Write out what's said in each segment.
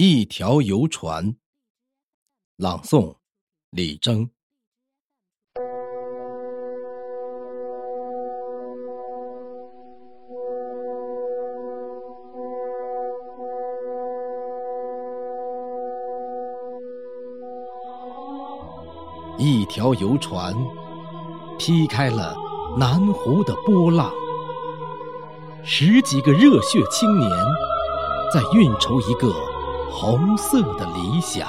一条游船。朗诵：李征。一条游船劈开了南湖的波浪，十几个热血青年在运筹一个。红色的理想，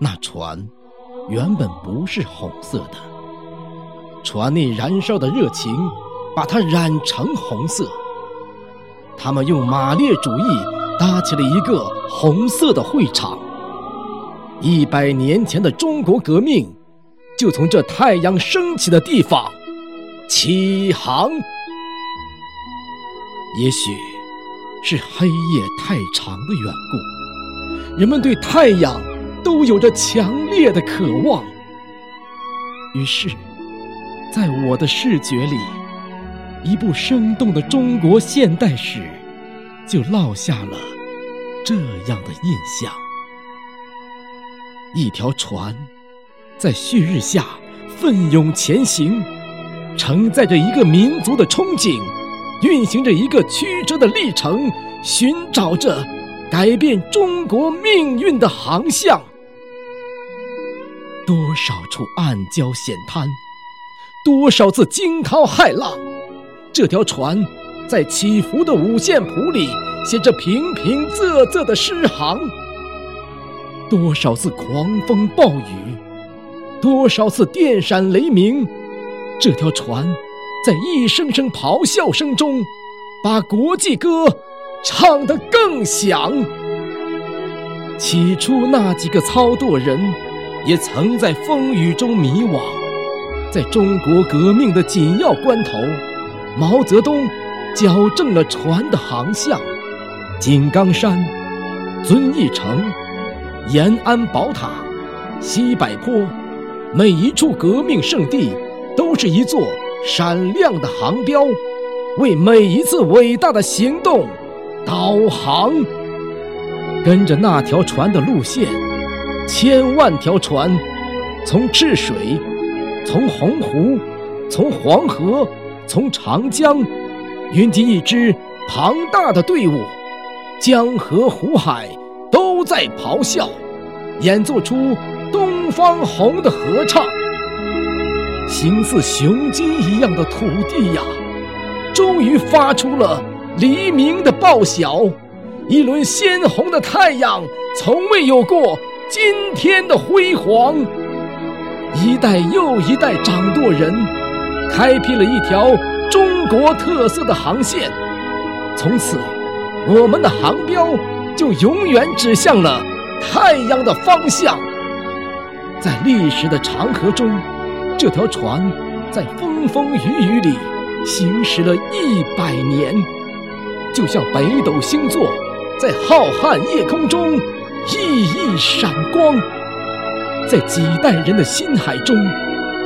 那船原本不是红色的，船内燃烧的热情把它染成红色。他们用马列主义搭起了一个红色的会场。一百年前的中国革命就从这太阳升起的地方起航。也许。是黑夜太长的缘故，人们对太阳都有着强烈的渴望。于是，在我的视觉里，一部生动的中国现代史就落下了这样的印象：一条船在旭日下奋勇前行，承载着一个民族的憧憬。运行着一个曲折的历程，寻找着改变中国命运的航向。多少处暗礁险滩，多少次惊涛骇浪，这条船在起伏的五线谱里写着平平仄仄的诗行。多少次狂风暴雨，多少次电闪雷鸣，这条船。在一声声咆哮声中，把国际歌唱得更响。起初那几个操舵人，也曾在风雨中迷惘。在中国革命的紧要关头，毛泽东矫正了船的航向。井冈山、遵义城、延安宝塔、西柏坡，每一处革命圣地，都是一座。闪亮的航标，为每一次伟大的行动导航。跟着那条船的路线，千万条船从赤水，从洪湖，从黄河，从长江，云集一支庞大的队伍。江河湖海都在咆哮，演奏出《东方红》的合唱。形似雄鸡一样的土地呀，终于发出了黎明的报晓。一轮鲜红的太阳，从未有过今天的辉煌。一代又一代掌舵人，开辟了一条中国特色的航线。从此，我们的航标就永远指向了太阳的方向。在历史的长河中。这条船在风风雨雨里行驶了一百年，就像北斗星座在浩瀚夜空中熠熠闪光。在几代人的心海中，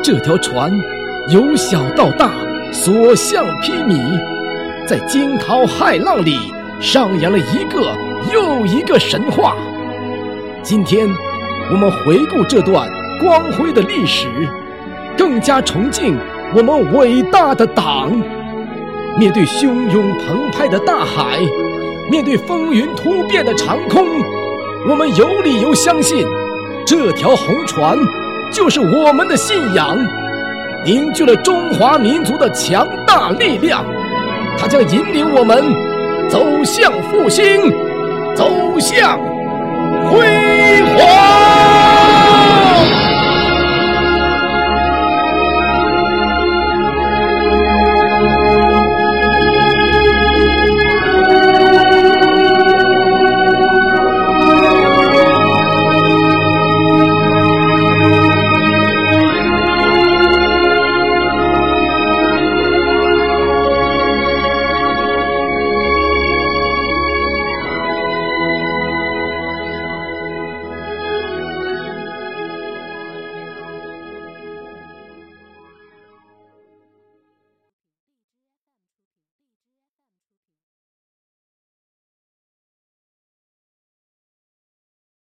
这条船由小到大所向披靡，在惊涛骇浪里上演了一个又一个神话。今天，我们回顾这段光辉的历史。更加崇敬我们伟大的党。面对汹涌澎湃的大海，面对风云突变的长空，我们有理由相信，这条红船就是我们的信仰，凝聚了中华民族的强大力量。它将引领我们走向复兴，走向辉。